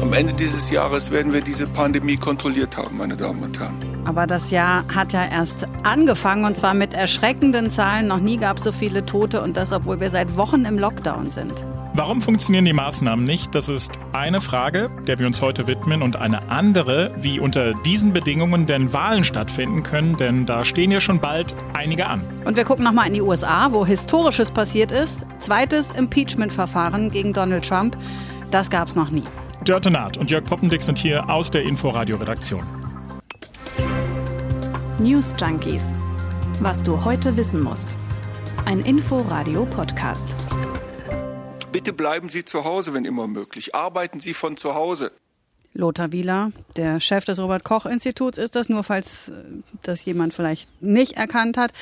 Am Ende dieses Jahres werden wir diese Pandemie kontrolliert haben, meine Damen und Herren. Aber das Jahr hat ja erst angefangen und zwar mit erschreckenden Zahlen. Noch nie gab es so viele Tote und das, obwohl wir seit Wochen im Lockdown sind. Warum funktionieren die Maßnahmen nicht? Das ist eine Frage, der wir uns heute widmen und eine andere, wie unter diesen Bedingungen denn Wahlen stattfinden können, denn da stehen ja schon bald einige an. Und wir gucken nochmal in die USA, wo Historisches passiert ist. Zweites Impeachment-Verfahren gegen Donald Trump. Das gab es noch nie. Dörte Naht und Jörg Poppendick sind hier aus der Inforadio-Redaktion. News Junkies. Was du heute wissen musst. Ein Inforadio-Podcast. Bitte bleiben Sie zu Hause, wenn immer möglich. Arbeiten Sie von zu Hause. Lothar Wieler, der Chef des Robert-Koch-Instituts, ist das, nur falls äh, das jemand vielleicht nicht erkannt hat.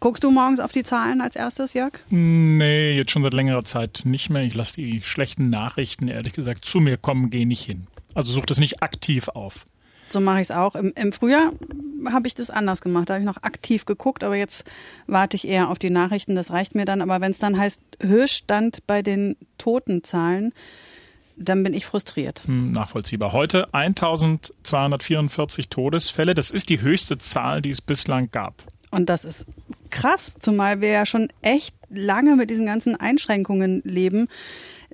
Guckst du morgens auf die Zahlen als erstes, Jörg? Nee, jetzt schon seit längerer Zeit nicht mehr. Ich lasse die schlechten Nachrichten, ehrlich gesagt, zu mir kommen, gehe nicht hin. Also suche das nicht aktiv auf. So mache ich es auch. Im, Im, Frühjahr habe ich das anders gemacht. Da habe ich noch aktiv geguckt, aber jetzt warte ich eher auf die Nachrichten. Das reicht mir dann. Aber wenn es dann heißt Höchststand bei den Totenzahlen, dann bin ich frustriert. Hm, nachvollziehbar. Heute 1244 Todesfälle. Das ist die höchste Zahl, die es bislang gab. Und das ist krass, zumal wir ja schon echt lange mit diesen ganzen Einschränkungen leben.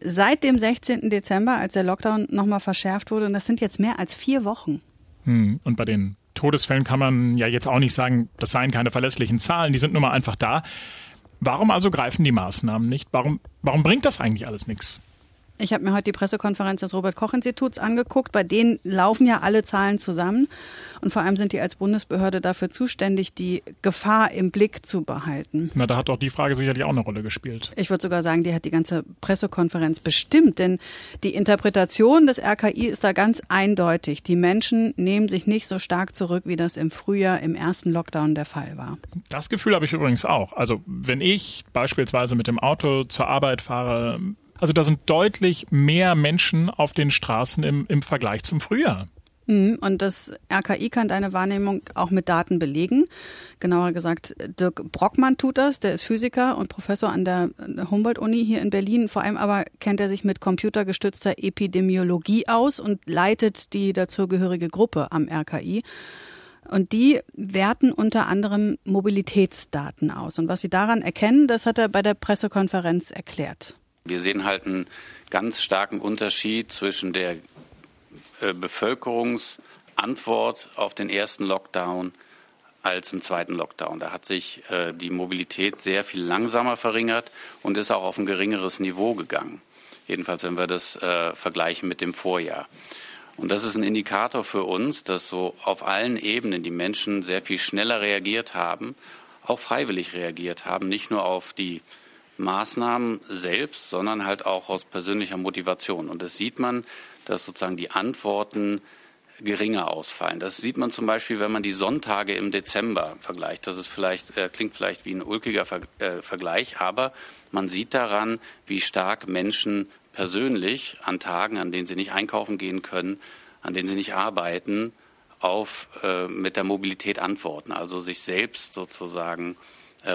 Seit dem 16. Dezember, als der Lockdown nochmal verschärft wurde, und das sind jetzt mehr als vier Wochen. Hm, und bei den Todesfällen kann man ja jetzt auch nicht sagen, das seien keine verlässlichen Zahlen, die sind nun mal einfach da. Warum also greifen die Maßnahmen nicht? Warum, warum bringt das eigentlich alles nichts? Ich habe mir heute die Pressekonferenz des Robert Koch Instituts angeguckt. Bei denen laufen ja alle Zahlen zusammen. Und vor allem sind die als Bundesbehörde dafür zuständig, die Gefahr im Blick zu behalten. Na, da hat doch die Frage sicherlich auch eine Rolle gespielt. Ich würde sogar sagen, die hat die ganze Pressekonferenz bestimmt. Denn die Interpretation des RKI ist da ganz eindeutig. Die Menschen nehmen sich nicht so stark zurück, wie das im Frühjahr im ersten Lockdown der Fall war. Das Gefühl habe ich übrigens auch. Also wenn ich beispielsweise mit dem Auto zur Arbeit fahre, also da sind deutlich mehr Menschen auf den Straßen im, im Vergleich zum Frühjahr. Mhm, und das RKI kann deine Wahrnehmung auch mit Daten belegen. Genauer gesagt, Dirk Brockmann tut das. Der ist Physiker und Professor an der Humboldt-Uni hier in Berlin. Vor allem aber kennt er sich mit computergestützter Epidemiologie aus und leitet die dazugehörige Gruppe am RKI. Und die werten unter anderem Mobilitätsdaten aus. Und was sie daran erkennen, das hat er bei der Pressekonferenz erklärt. Wir sehen halt einen ganz starken Unterschied zwischen der äh, Bevölkerungsantwort auf den ersten Lockdown als im zweiten Lockdown. Da hat sich äh, die Mobilität sehr viel langsamer verringert und ist auch auf ein geringeres Niveau gegangen. Jedenfalls, wenn wir das äh, vergleichen mit dem Vorjahr. Und das ist ein Indikator für uns, dass so auf allen Ebenen die Menschen sehr viel schneller reagiert haben, auch freiwillig reagiert haben, nicht nur auf die Maßnahmen selbst, sondern halt auch aus persönlicher Motivation. Und das sieht man, dass sozusagen die Antworten geringer ausfallen. Das sieht man zum Beispiel, wenn man die Sonntage im Dezember vergleicht. Das ist vielleicht, äh, klingt vielleicht wie ein ulkiger Ver äh, Vergleich, aber man sieht daran, wie stark Menschen persönlich an Tagen, an denen sie nicht einkaufen gehen können, an denen sie nicht arbeiten, auf äh, mit der Mobilität antworten, also sich selbst sozusagen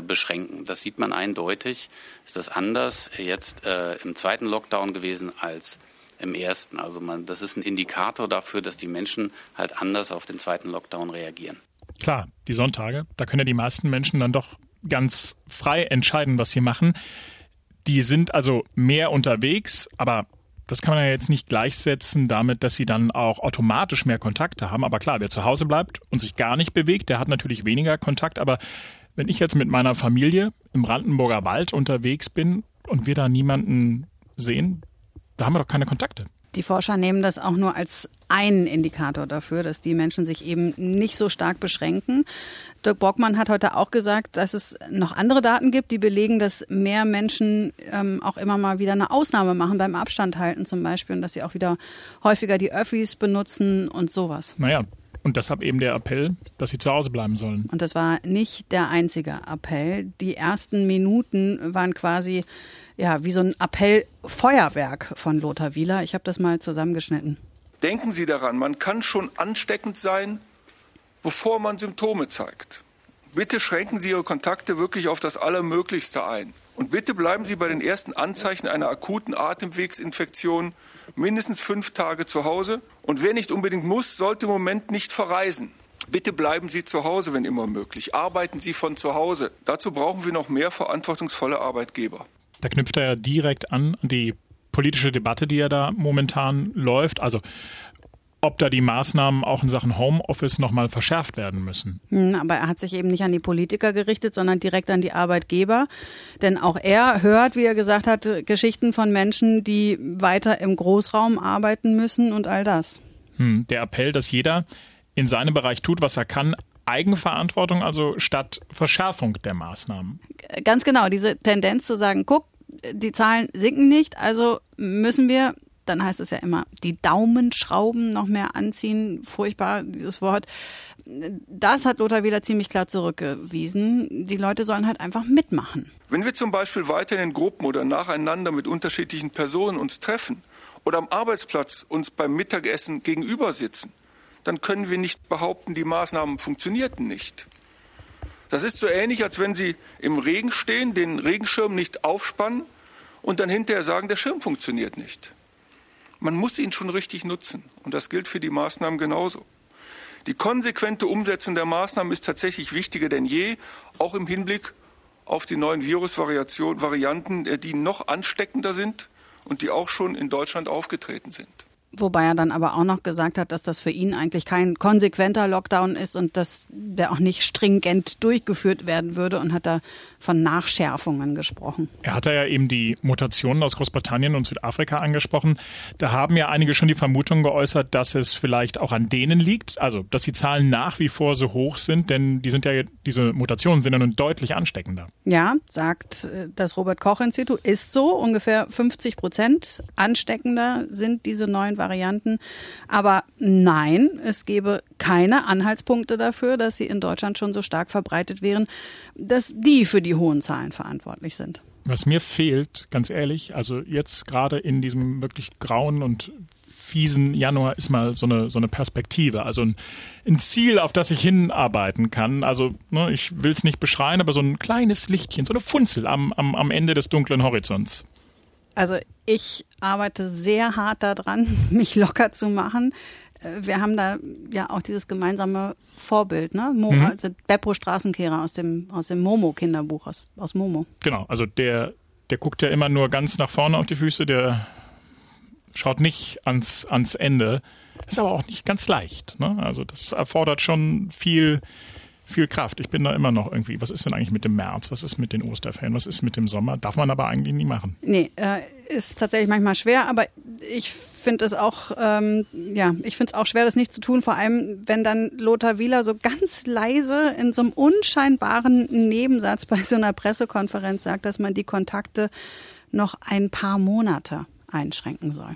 beschränken. Das sieht man eindeutig. Ist das anders jetzt äh, im zweiten Lockdown gewesen als im ersten? Also man, das ist ein Indikator dafür, dass die Menschen halt anders auf den zweiten Lockdown reagieren. Klar, die Sonntage, da können ja die meisten Menschen dann doch ganz frei entscheiden, was sie machen. Die sind also mehr unterwegs, aber das kann man ja jetzt nicht gleichsetzen damit, dass sie dann auch automatisch mehr Kontakte haben. Aber klar, wer zu Hause bleibt und sich gar nicht bewegt, der hat natürlich weniger Kontakt. Aber wenn ich jetzt mit meiner Familie im Brandenburger Wald unterwegs bin und wir da niemanden sehen, da haben wir doch keine Kontakte. Die Forscher nehmen das auch nur als einen Indikator dafür, dass die Menschen sich eben nicht so stark beschränken. Dirk Bockmann hat heute auch gesagt, dass es noch andere Daten gibt, die belegen, dass mehr Menschen ähm, auch immer mal wieder eine Ausnahme machen beim Abstand halten zum Beispiel und dass sie auch wieder häufiger die Öffis benutzen und sowas. Naja, und deshalb eben der Appell, dass sie zu Hause bleiben sollen. Und das war nicht der einzige Appell. Die ersten Minuten waren quasi ja, wie so ein Appellfeuerwerk von Lothar Wieler. Ich habe das mal zusammengeschnitten. Denken Sie daran, man kann schon ansteckend sein, bevor man Symptome zeigt. Bitte schränken Sie Ihre Kontakte wirklich auf das Allermöglichste ein. Und bitte bleiben Sie bei den ersten Anzeichen einer akuten Atemwegsinfektion mindestens fünf Tage zu Hause. Und wer nicht unbedingt muss, sollte im Moment nicht verreisen. Bitte bleiben Sie zu Hause, wenn immer möglich. Arbeiten Sie von zu Hause. Dazu brauchen wir noch mehr verantwortungsvolle Arbeitgeber. Da knüpft er ja direkt an die politische Debatte, die ja da momentan läuft. Also ob da die Maßnahmen auch in Sachen Homeoffice nochmal verschärft werden müssen. Hm, aber er hat sich eben nicht an die Politiker gerichtet, sondern direkt an die Arbeitgeber. Denn auch er hört, wie er gesagt hat, Geschichten von Menschen, die weiter im Großraum arbeiten müssen und all das. Hm, der Appell, dass jeder in seinem Bereich tut, was er kann, Eigenverantwortung also statt Verschärfung der Maßnahmen. Ganz genau, diese Tendenz zu sagen, guck, die Zahlen sinken nicht, also müssen wir dann heißt es ja immer, die Daumenschrauben noch mehr anziehen. Furchtbar, dieses Wort. Das hat Lothar wieder ziemlich klar zurückgewiesen. Die Leute sollen halt einfach mitmachen. Wenn wir zum Beispiel weiter in Gruppen oder nacheinander mit unterschiedlichen Personen uns treffen oder am Arbeitsplatz uns beim Mittagessen gegenüber sitzen, dann können wir nicht behaupten, die Maßnahmen funktionierten nicht. Das ist so ähnlich, als wenn Sie im Regen stehen, den Regenschirm nicht aufspannen und dann hinterher sagen, der Schirm funktioniert nicht. Man muss ihn schon richtig nutzen. Und das gilt für die Maßnahmen genauso. Die konsequente Umsetzung der Maßnahmen ist tatsächlich wichtiger denn je, auch im Hinblick auf die neuen Virusvarianten, äh, die noch ansteckender sind und die auch schon in Deutschland aufgetreten sind. Wobei er dann aber auch noch gesagt hat, dass das für ihn eigentlich kein konsequenter Lockdown ist und dass der auch nicht stringent durchgeführt werden würde und hat da von Nachschärfungen gesprochen. Er hat ja eben die Mutationen aus Großbritannien und Südafrika angesprochen. Da haben ja einige schon die Vermutung geäußert, dass es vielleicht auch an denen liegt, also dass die Zahlen nach wie vor so hoch sind, denn die sind ja diese Mutationen sind ja nun deutlich ansteckender. Ja, sagt äh, das Robert Koch Institut, ist so ungefähr 50 Prozent ansteckender sind diese neuen Varianten. Aber nein, es gäbe keine Anhaltspunkte dafür, dass sie in Deutschland schon so stark verbreitet wären, dass die für die hohen Zahlen verantwortlich sind. Was mir fehlt, ganz ehrlich, also jetzt gerade in diesem wirklich grauen und fiesen Januar ist mal so eine, so eine Perspektive, also ein, ein Ziel, auf das ich hinarbeiten kann. Also ne, ich will es nicht beschreien, aber so ein kleines Lichtchen, so eine Funzel am, am, am Ende des dunklen Horizonts. Also ich arbeite sehr hart daran, mich locker zu machen. Äh, wir haben da ja auch dieses gemeinsame Vorbild, ne? Mo, mhm. Also Beppo Straßenkehrer aus dem, aus dem Momo-Kinderbuch, aus, aus Momo. Genau, also der, der guckt ja immer nur ganz nach vorne auf die Füße, der schaut nicht ans, ans Ende. Ist aber auch nicht ganz leicht. Ne? Also das erfordert schon viel, viel Kraft. Ich bin da immer noch irgendwie, was ist denn eigentlich mit dem März? Was ist mit den Osterferien? Was ist mit dem Sommer? Darf man aber eigentlich nie machen. Nee, äh, ist tatsächlich manchmal schwer, aber ich finde es auch, ähm, ja, ich finde es auch schwer, das nicht zu tun, vor allem wenn dann Lothar Wieler so ganz leise in so einem unscheinbaren Nebensatz bei so einer Pressekonferenz sagt, dass man die Kontakte noch ein paar Monate einschränken soll.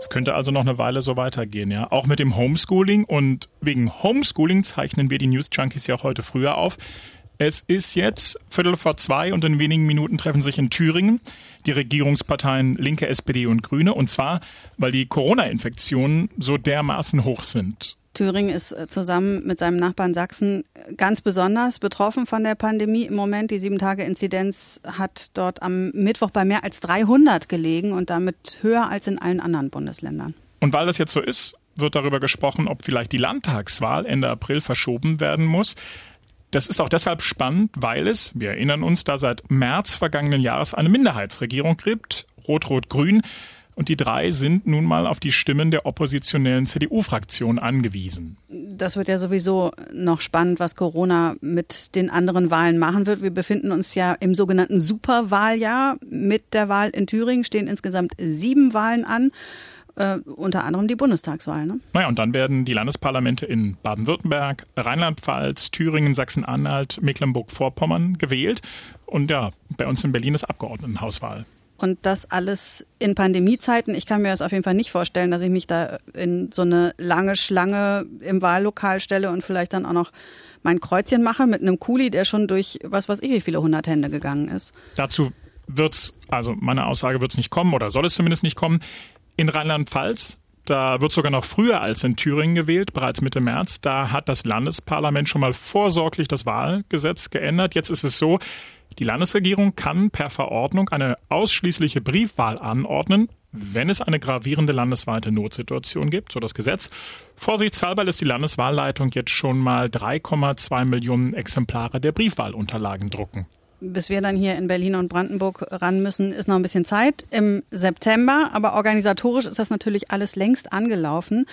Es könnte also noch eine Weile so weitergehen, ja. Auch mit dem Homeschooling und wegen Homeschooling zeichnen wir die News Junkies ja auch heute früher auf. Es ist jetzt Viertel vor zwei und in wenigen Minuten treffen sich in Thüringen die Regierungsparteien Linke, SPD und Grüne. Und zwar, weil die Corona-Infektionen so dermaßen hoch sind. Thüringen ist äh, zusammen mit seinem Nachbarn Sachsen ganz besonders betroffen von der Pandemie im Moment. Die Sieben-Tage-Inzidenz hat dort am Mittwoch bei mehr als 300 gelegen und damit höher als in allen anderen Bundesländern. Und weil das jetzt so ist, wird darüber gesprochen, ob vielleicht die Landtagswahl Ende April verschoben werden muss. Das ist auch deshalb spannend, weil es, wir erinnern uns, da seit März vergangenen Jahres eine Minderheitsregierung gibt, Rot-Rot-Grün. Und die drei sind nun mal auf die Stimmen der oppositionellen CDU-Fraktion angewiesen. Das wird ja sowieso noch spannend, was Corona mit den anderen Wahlen machen wird. Wir befinden uns ja im sogenannten Superwahljahr. Mit der Wahl in Thüringen stehen insgesamt sieben Wahlen an. Äh, unter anderem die Bundestagswahl. Ne? Naja, und dann werden die Landesparlamente in Baden-Württemberg, Rheinland-Pfalz, Thüringen, Sachsen-Anhalt, Mecklenburg-Vorpommern gewählt. Und ja, bei uns in Berlin ist Abgeordnetenhauswahl. Und das alles in Pandemiezeiten. Ich kann mir das auf jeden Fall nicht vorstellen, dass ich mich da in so eine lange Schlange im Wahllokal stelle und vielleicht dann auch noch mein Kreuzchen mache mit einem Kuli, der schon durch was weiß ich wie viele hundert Hände gegangen ist. Dazu wird's, also meine Aussage wird's nicht kommen oder soll es zumindest nicht kommen. In Rheinland-Pfalz Da wird sogar noch früher als in Thüringen gewählt, bereits Mitte März. Da hat das Landesparlament schon mal vorsorglich das Wahlgesetz geändert. Jetzt ist es so, die Landesregierung kann per Verordnung eine ausschließliche Briefwahl anordnen, wenn es eine gravierende landesweite Notsituation gibt, so das Gesetz. Vorsichtshalber lässt die Landeswahlleitung jetzt schon mal 3,2 Millionen Exemplare der Briefwahlunterlagen drucken bis wir dann hier in Berlin und Brandenburg ran müssen, ist noch ein bisschen Zeit im September. Aber organisatorisch ist das natürlich alles längst angelaufen.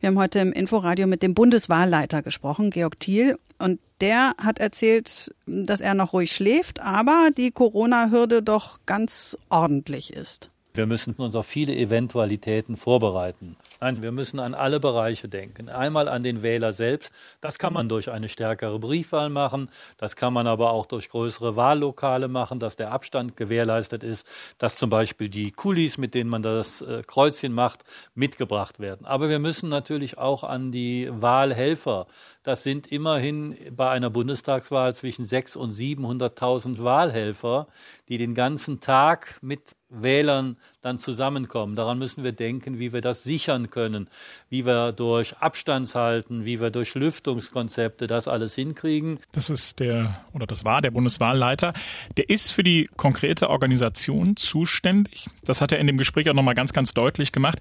Wir haben heute im Inforadio mit dem Bundeswahlleiter gesprochen, Georg Thiel. Und der hat erzählt, dass er noch ruhig schläft, aber die Corona-Hürde doch ganz ordentlich ist. Wir müssen uns auf viele Eventualitäten vorbereiten. Nein, wir müssen an alle Bereiche denken. Einmal an den Wähler selbst. Das kann man durch eine stärkere Briefwahl machen. Das kann man aber auch durch größere Wahllokale machen, dass der Abstand gewährleistet ist, dass zum Beispiel die Kulis, mit denen man das äh, Kreuzchen macht, mitgebracht werden. Aber wir müssen natürlich auch an die Wahlhelfer das sind immerhin bei einer Bundestagswahl zwischen 600.000 und 700.000 Wahlhelfer, die den ganzen Tag mit Wählern dann zusammenkommen. Daran müssen wir denken, wie wir das sichern können, wie wir durch Abstandshalten, wie wir durch Lüftungskonzepte das alles hinkriegen. Das ist der oder das war der Bundeswahlleiter. Der ist für die konkrete Organisation zuständig. Das hat er in dem Gespräch auch nochmal ganz, ganz deutlich gemacht.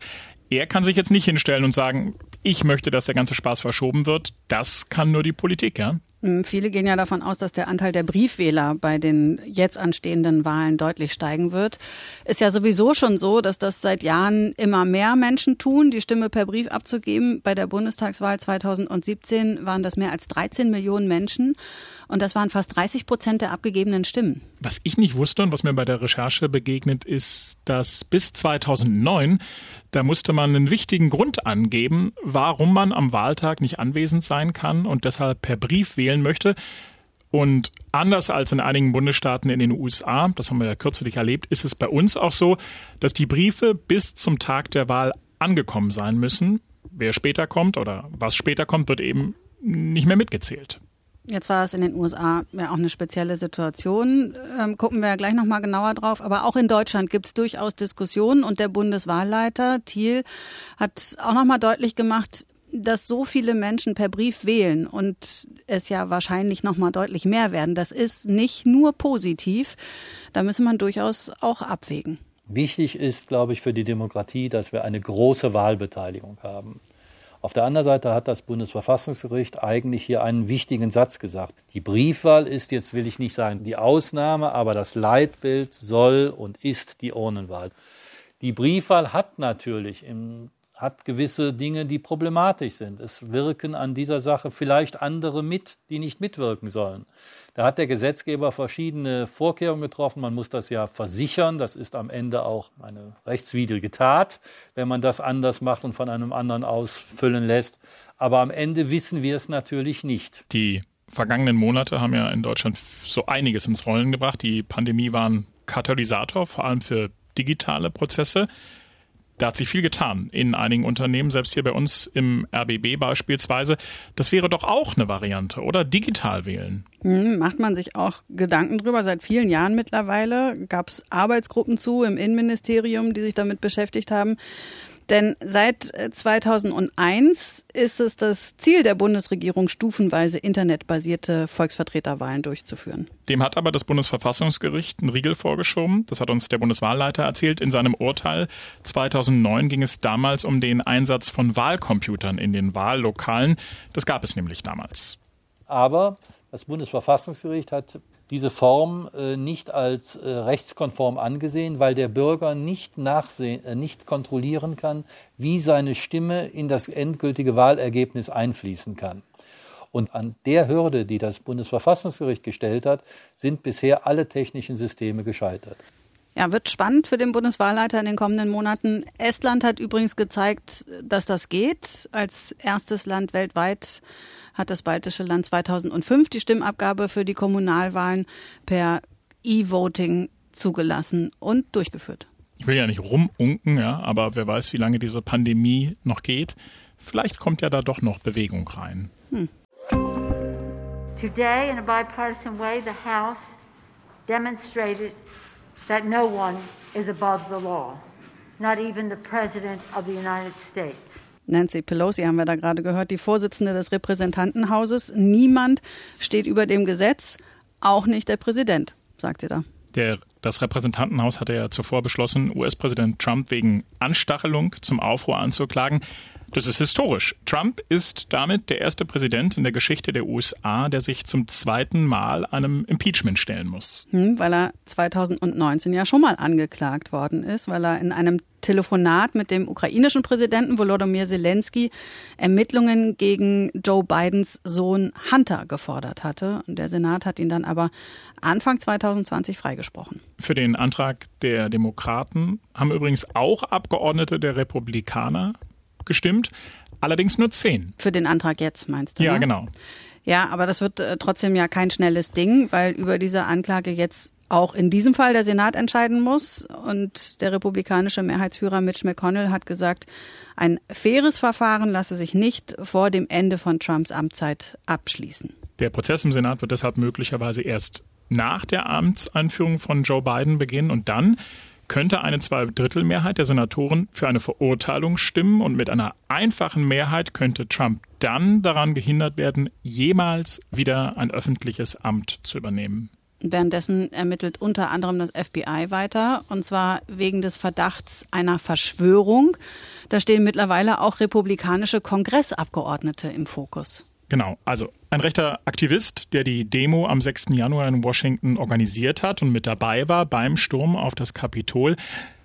Er kann sich jetzt nicht hinstellen und sagen, ich möchte, dass der ganze Spaß verschoben wird. Das kann nur die Politik, ja? Hm, viele gehen ja davon aus, dass der Anteil der Briefwähler bei den jetzt anstehenden Wahlen deutlich steigen wird. Ist ja sowieso schon so, dass das seit Jahren immer mehr Menschen tun, die Stimme per Brief abzugeben. Bei der Bundestagswahl 2017 waren das mehr als 13 Millionen Menschen. Und das waren fast 30 Prozent der abgegebenen Stimmen. Was ich nicht wusste und was mir bei der Recherche begegnet ist, dass bis 2009, da musste man einen wichtigen Grund angeben, warum man am Wahltag nicht anwesend sein kann und deshalb per Brief wählen möchte. Und anders als in einigen Bundesstaaten in den USA, das haben wir ja kürzlich erlebt, ist es bei uns auch so, dass die Briefe bis zum Tag der Wahl angekommen sein müssen. Wer später kommt oder was später kommt, wird eben nicht mehr mitgezählt. Jetzt war es in den USA ja auch eine spezielle Situation. Ähm, gucken wir ja gleich nochmal genauer drauf. Aber auch in Deutschland gibt es durchaus Diskussionen und der Bundeswahlleiter Thiel hat auch nochmal deutlich gemacht, dass so viele Menschen per Brief wählen und es ja wahrscheinlich nochmal deutlich mehr werden. Das ist nicht nur positiv. Da müsse man durchaus auch abwägen. Wichtig ist, glaube ich, für die Demokratie, dass wir eine große Wahlbeteiligung haben. Auf der anderen Seite hat das Bundesverfassungsgericht eigentlich hier einen wichtigen Satz gesagt. Die Briefwahl ist jetzt, will ich nicht sagen, die Ausnahme, aber das Leitbild soll und ist die Urnenwahl. Die Briefwahl hat natürlich im hat gewisse Dinge, die problematisch sind. Es wirken an dieser Sache vielleicht andere mit, die nicht mitwirken sollen. Da hat der Gesetzgeber verschiedene Vorkehrungen getroffen. Man muss das ja versichern. Das ist am Ende auch eine rechtswidrige Tat, wenn man das anders macht und von einem anderen ausfüllen lässt. Aber am Ende wissen wir es natürlich nicht. Die vergangenen Monate haben ja in Deutschland so einiges ins Rollen gebracht. Die Pandemie war ein Katalysator, vor allem für digitale Prozesse. Da hat sich viel getan in einigen Unternehmen, selbst hier bei uns im RBB beispielsweise. Das wäre doch auch eine Variante, oder? Digital wählen. Hm, macht man sich auch Gedanken drüber. Seit vielen Jahren mittlerweile gab es Arbeitsgruppen zu im Innenministerium, die sich damit beschäftigt haben. Denn seit 2001 äh, ist es das Ziel der Bundesregierung, stufenweise internetbasierte Volksvertreterwahlen durchzuführen. Dem hat aber das Bundesverfassungsgericht einen Riegel vorgeschoben. Das hat uns der Bundeswahlleiter erzählt. In seinem Urteil 2009 ging es damals um den Einsatz von Wahlcomputern in den Wahllokalen. Das gab es nämlich damals. Aber das Bundesverfassungsgericht hat diese Form äh, nicht als äh, rechtskonform angesehen, weil der Bürger nicht nachsehen, äh, nicht kontrollieren kann, wie seine Stimme in das endgültige Wahlergebnis einfließen kann. Und an der Hürde, die das Bundesverfassungsgericht gestellt hat, sind bisher alle technischen Systeme gescheitert. Ja, wird spannend für den Bundeswahlleiter in den kommenden Monaten. Estland hat übrigens gezeigt, dass das geht. Als erstes Land weltweit hat das baltische Land 2005 die Stimmabgabe für die Kommunalwahlen per E-Voting zugelassen und durchgeführt. Ich will ja nicht rumunken, ja, aber wer weiß, wie lange diese Pandemie noch geht. Vielleicht kommt ja da doch noch Bewegung rein. Hm. Today, in a bipartisan way, the House demonstrated that no one is above the law. not even the President of the United States. Nancy Pelosi haben wir da gerade gehört, die Vorsitzende des Repräsentantenhauses. Niemand steht über dem Gesetz, auch nicht der Präsident, sagt sie da. Der, das Repräsentantenhaus hatte ja zuvor beschlossen, US-Präsident Trump wegen Anstachelung zum Aufruhr anzuklagen. Das ist historisch. Trump ist damit der erste Präsident in der Geschichte der USA, der sich zum zweiten Mal einem Impeachment stellen muss. Hm, weil er 2019 ja schon mal angeklagt worden ist, weil er in einem Telefonat mit dem ukrainischen Präsidenten Volodymyr Zelensky Ermittlungen gegen Joe Bidens Sohn Hunter gefordert hatte. Der Senat hat ihn dann aber Anfang 2020 freigesprochen. Für den Antrag der Demokraten haben übrigens auch Abgeordnete der Republikaner gestimmt, allerdings nur zehn. Für den Antrag jetzt meinst du? Ja, ne? genau. Ja, aber das wird äh, trotzdem ja kein schnelles Ding, weil über diese Anklage jetzt auch in diesem Fall der Senat entscheiden muss. Und der republikanische Mehrheitsführer Mitch McConnell hat gesagt, ein faires Verfahren lasse sich nicht vor dem Ende von Trumps Amtszeit abschließen. Der Prozess im Senat wird deshalb möglicherweise erst nach der Amtseinführung von Joe Biden beginnen und dann könnte eine Zweidrittelmehrheit der Senatoren für eine Verurteilung stimmen und mit einer einfachen Mehrheit könnte Trump dann daran gehindert werden, jemals wieder ein öffentliches Amt zu übernehmen. Währenddessen ermittelt unter anderem das FBI weiter, und zwar wegen des Verdachts einer Verschwörung. Da stehen mittlerweile auch republikanische Kongressabgeordnete im Fokus. Genau, also ein rechter Aktivist, der die Demo am 6. Januar in Washington organisiert hat und mit dabei war beim Sturm auf das Kapitol,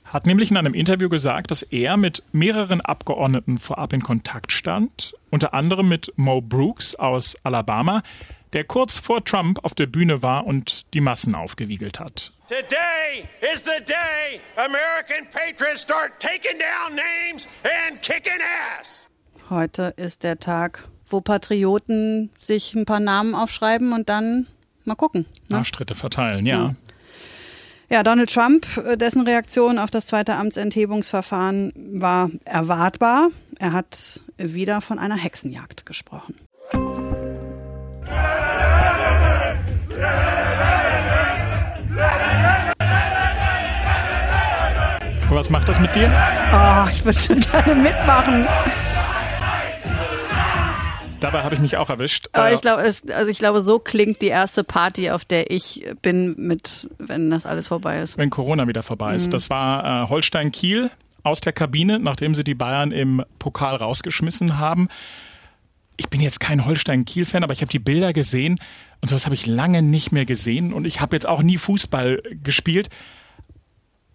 hat nämlich in einem Interview gesagt, dass er mit mehreren Abgeordneten vorab in Kontakt stand, unter anderem mit Mo Brooks aus Alabama, der kurz vor Trump auf der Bühne war und die Massen aufgewiegelt hat. Today is the day American patriots start taking down names and kicking ass. Heute ist der Tag, wo Patrioten sich ein paar Namen aufschreiben und dann mal gucken. Ne? Arschtritte verteilen, ja. ja. Ja, Donald Trump, äh, dessen Reaktion auf das zweite Amtsenthebungsverfahren war erwartbar. Er hat wieder von einer Hexenjagd gesprochen. Was macht das mit dir? Oh, ich würde gerne mitmachen. Dabei habe ich mich auch erwischt. Aber ich glaube, also ich glaube, so klingt die erste Party, auf der ich bin, mit, wenn das alles vorbei ist. Wenn Corona wieder vorbei ist. Mhm. Das war äh, Holstein Kiel aus der Kabine, nachdem sie die Bayern im Pokal rausgeschmissen haben. Ich bin jetzt kein Holstein-Kiel-Fan, aber ich habe die Bilder gesehen und sowas habe ich lange nicht mehr gesehen und ich habe jetzt auch nie Fußball gespielt.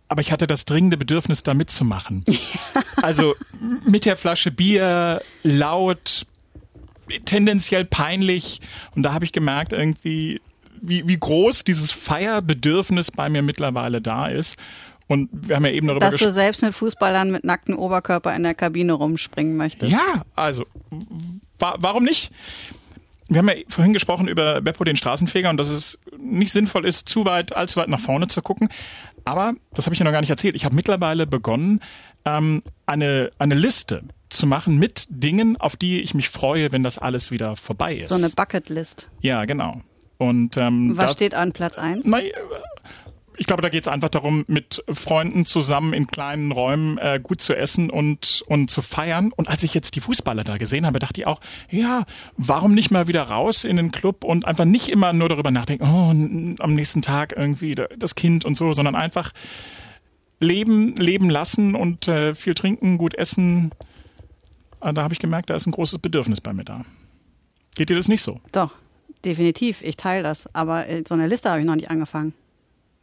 Aber ich hatte das dringende Bedürfnis, da mitzumachen. also mit der Flasche Bier, laut, tendenziell peinlich. Und da habe ich gemerkt, irgendwie, wie, wie groß dieses Feierbedürfnis bei mir mittlerweile da ist. Und wir haben ja eben darüber Dass du selbst mit Fußballern mit nacktem Oberkörper in der Kabine rumspringen möchtest. Ja, also wa warum nicht? Wir haben ja vorhin gesprochen über Beppo den Straßenfeger und dass es nicht sinnvoll ist, zu weit, allzu weit nach vorne zu gucken. Aber, das habe ich ja noch gar nicht erzählt, ich habe mittlerweile begonnen, ähm, eine, eine Liste zu machen mit Dingen, auf die ich mich freue, wenn das alles wieder vorbei ist. So eine Bucketlist. Ja, genau. Und ähm, was das, steht an Platz 1? ich glaube, da geht es einfach darum, mit Freunden zusammen in kleinen Räumen äh, gut zu essen und, und zu feiern. Und als ich jetzt die Fußballer da gesehen habe, dachte ich auch, ja, warum nicht mal wieder raus in den Club und einfach nicht immer nur darüber nachdenken, oh, am nächsten Tag irgendwie das Kind und so, sondern einfach leben, leben lassen und äh, viel trinken, gut essen. Ah, da habe ich gemerkt, da ist ein großes Bedürfnis bei mir da. Geht dir das nicht so? Doch, definitiv. Ich teile das. Aber äh, so eine Liste habe ich noch nicht angefangen.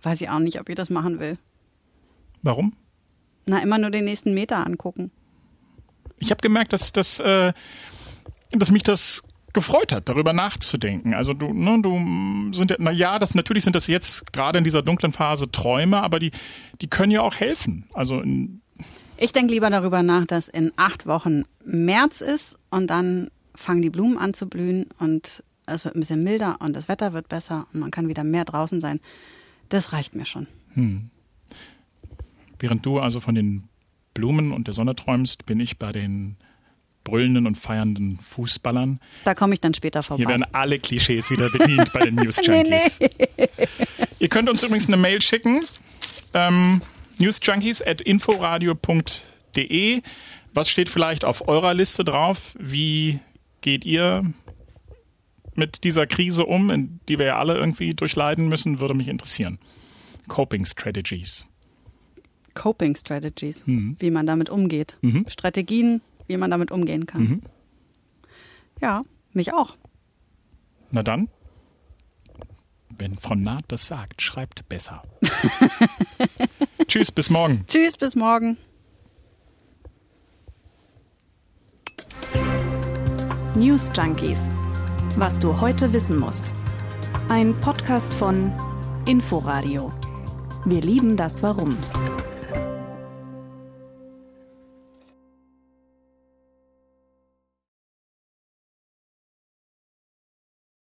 Weiß ich auch nicht, ob ich das machen will. Warum? Na, immer nur den nächsten Meter angucken. Ich habe gemerkt, dass, dass, äh, dass mich das gefreut hat, darüber nachzudenken. Also du, ne, du sind ja, na ja, das natürlich sind das jetzt gerade in dieser dunklen Phase Träume, aber die, die können ja auch helfen. Also ich denke lieber darüber nach, dass in acht Wochen März ist und dann fangen die Blumen an zu blühen und es wird ein bisschen milder und das Wetter wird besser und man kann wieder mehr draußen sein. Das reicht mir schon. Hm. Während du also von den Blumen und der Sonne träumst, bin ich bei den brüllenden und feiernden Fußballern. Da komme ich dann später vorbei. Hier werden alle Klischees wieder bedient bei den News Junkies. nee, nee. Ihr könnt uns übrigens eine Mail schicken. Ähm, newsjunkies at inforadio.de. Was steht vielleicht auf eurer Liste drauf? Wie geht ihr mit dieser Krise um, in die wir ja alle irgendwie durchleiden müssen? Würde mich interessieren. Coping Strategies. Coping Strategies, mhm. wie man damit umgeht. Mhm. Strategien, wie man damit umgehen kann. Mhm. Ja, mich auch. Na dann, wenn Frau Naht das sagt, schreibt besser. Tschüss, bis morgen. Tschüss, bis morgen. News Junkies. Was du heute wissen musst. Ein Podcast von Inforadio. Wir lieben das Warum.